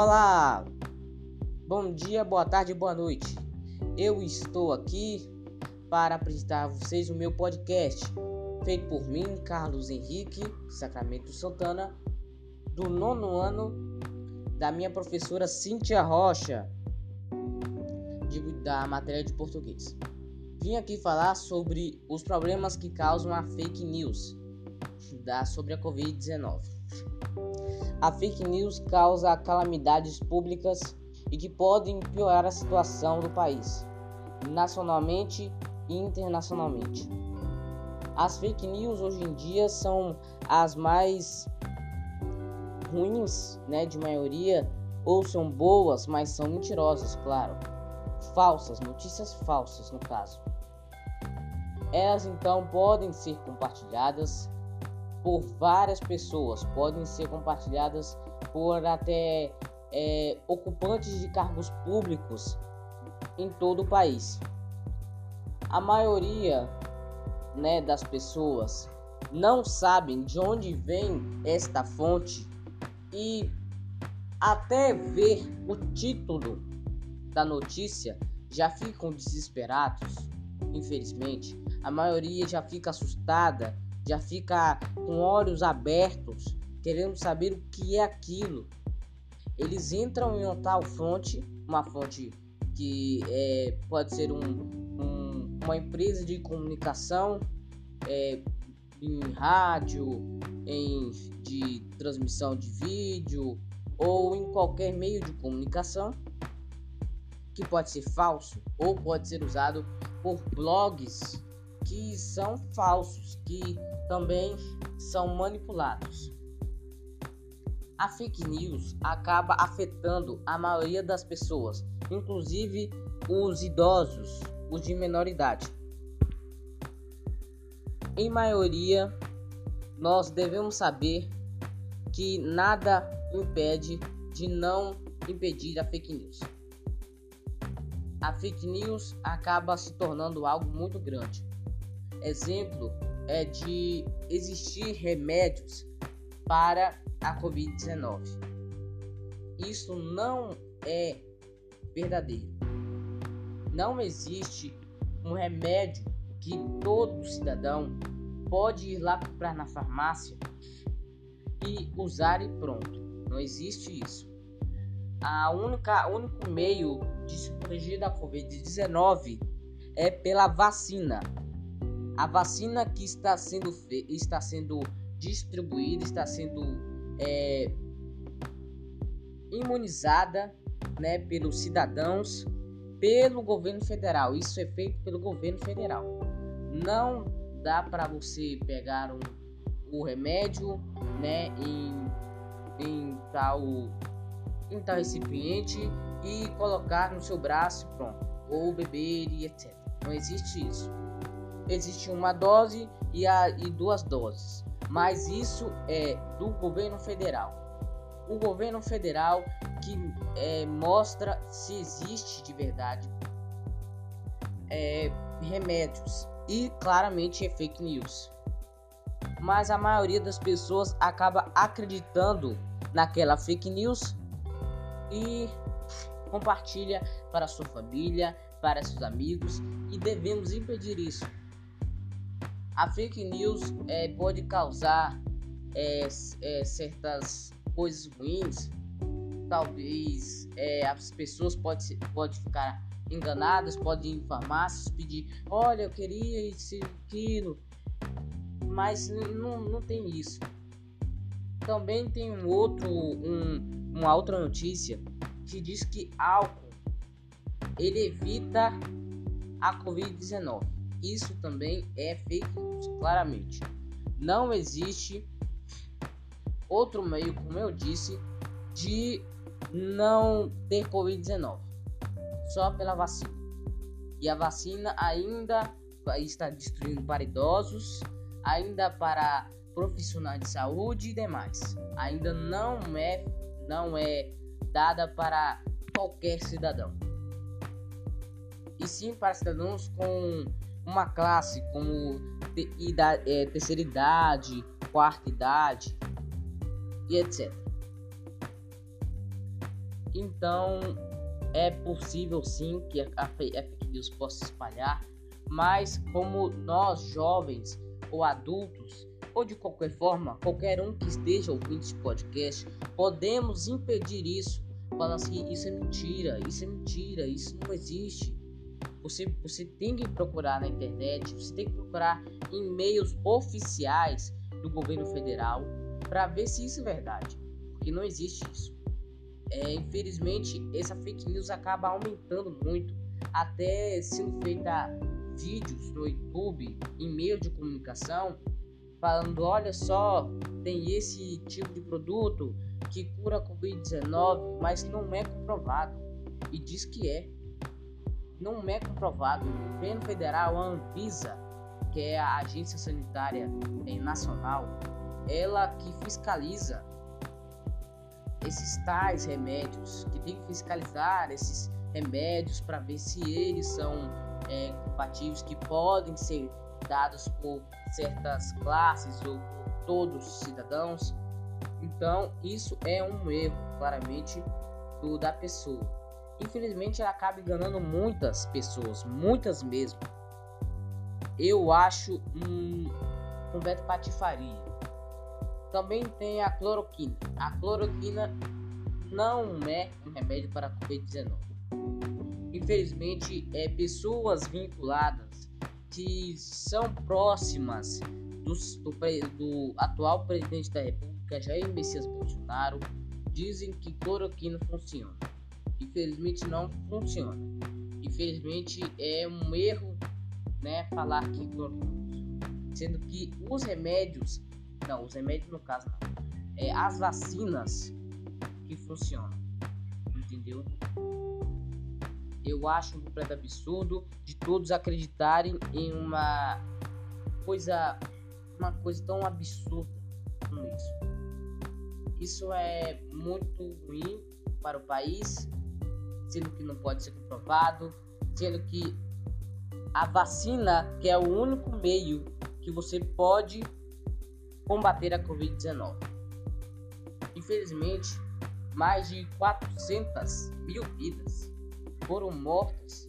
Olá, bom dia, boa tarde, boa noite. Eu estou aqui para apresentar a vocês o meu podcast, feito por mim, Carlos Henrique Sacramento Santana, do nono ano da minha professora Cíntia Rocha, de, da matéria de português. Vim aqui falar sobre os problemas que causam a fake news da, sobre a Covid-19. A fake news causa calamidades públicas e que podem piorar a situação do país, nacionalmente e internacionalmente. As fake news hoje em dia são as mais ruins, né, de maioria, ou são boas, mas são mentirosas, claro. Falsas, notícias falsas no caso. Elas então podem ser compartilhadas por várias pessoas, podem ser compartilhadas por até é, ocupantes de cargos públicos em todo o país. A maioria né, das pessoas não sabem de onde vem esta fonte e até ver o título da notícia já ficam desesperados. Infelizmente, a maioria já fica assustada já fica com olhos abertos, querendo saber o que é aquilo. Eles entram em uma tal fonte, uma fonte que é, pode ser um, um, uma empresa de comunicação, é, em rádio, em de transmissão de vídeo ou em qualquer meio de comunicação que pode ser falso ou pode ser usado por blogs que são falsos, que também são manipulados. A fake news acaba afetando a maioria das pessoas, inclusive os idosos, os de menor idade. Em maioria, nós devemos saber que nada impede de não impedir a fake news. A fake news acaba se tornando algo muito grande exemplo é de existir remédios para a Covid-19. Isso não é verdadeiro. Não existe um remédio que todo cidadão pode ir lá comprar na farmácia e usar e pronto. Não existe isso. A única único meio de se proteger da Covid-19 é pela vacina. A vacina que está sendo, está sendo distribuída, está sendo é, imunizada né, pelos cidadãos, pelo governo federal. Isso é feito pelo governo federal. Não dá para você pegar um, o remédio né, em, em, tal, em tal recipiente e colocar no seu braço pronto, ou beber e etc. Não existe isso existe uma dose e, a, e duas doses, mas isso é do governo federal. O governo federal que é, mostra se existe de verdade é, remédios e claramente é fake news. Mas a maioria das pessoas acaba acreditando naquela fake news e compartilha para sua família, para seus amigos e devemos impedir isso. A fake news é, pode causar é, é, certas coisas ruins. Talvez é, as pessoas podem pode ficar enganadas, podem ir em farmácias pedir, olha, eu queria esse aquilo, mas não, não tem isso. Também tem um outro, um, uma outra notícia que diz que álcool ele evita a Covid-19. Isso também é fake news, claramente. Não existe outro meio, como eu disse, de não ter Covid-19, só pela vacina. E a vacina ainda está destruindo para idosos, ainda para profissionais de saúde e demais. Ainda não é não é dada para qualquer cidadão. E sim para cidadãos com uma classe como idade, é, terceira idade, quarta idade e etc. Então é possível sim que a fake news possa espalhar, mas como nós jovens ou adultos ou de qualquer forma, qualquer um que esteja ouvindo esse podcast, podemos impedir isso, falando assim, isso é mentira, isso é mentira, isso não existe. Você, você tem que procurar na internet, você tem que procurar em meios oficiais do governo federal para ver se isso é verdade, porque não existe isso. É, infelizmente, essa fake news acaba aumentando muito, até sendo feita vídeos no YouTube, em meio de comunicação, falando: olha só, tem esse tipo de produto que cura a Covid-19, mas não é comprovado. E diz que é. Não é comprovado. O governo federal, a Anvisa, que é a Agência Sanitária Nacional, ela que fiscaliza esses tais remédios, que tem que fiscalizar esses remédios para ver se eles são é, compatíveis, que podem ser dados por certas classes ou por todos os cidadãos. Então, isso é um erro, claramente, do, da pessoa. Infelizmente, ela acaba enganando muitas pessoas, muitas mesmo. Eu acho um completo patifaria. Também tem a cloroquina. A cloroquina não é um remédio para a Covid-19. Infelizmente, é pessoas vinculadas que são próximas do, do, do atual presidente da República, Jair Messias Bolsonaro, dizem que cloroquina funciona. Infelizmente não funciona. Infelizmente é um erro, né, falar que. Sendo que os remédios, não, os remédios no caso não, é as vacinas que funcionam. Entendeu? Eu acho um completo absurdo de todos acreditarem em uma coisa, uma coisa tão absurda como isso. Isso é muito ruim para o país, sendo que não pode ser comprovado, sendo que a vacina, que é o único meio que você pode combater a Covid-19. Infelizmente, mais de 400 mil vidas foram mortas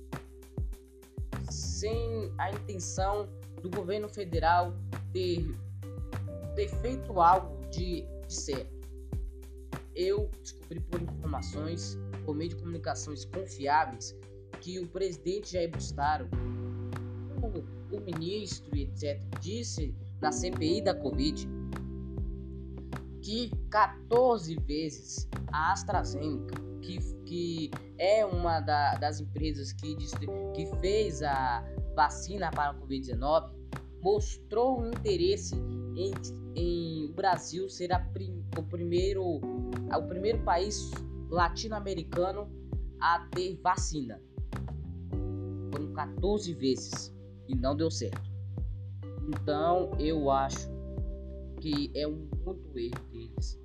sem a intenção do governo federal ter, ter feito algo de, de certo. Eu descobri por informações, por meio de comunicações confiáveis, que o presidente Jair Bolsonaro, o, o ministro etc., disse na CPI da Covid que 14 vezes a AstraZeneca, que, que é uma da, das empresas que, que fez a vacina para a Covid-19, mostrou interesse em, em o Brasil ser prim, o, primeiro, o primeiro país latino-americano a ter vacina. Foram 14 vezes e não deu certo. Então eu acho que é um muito erro deles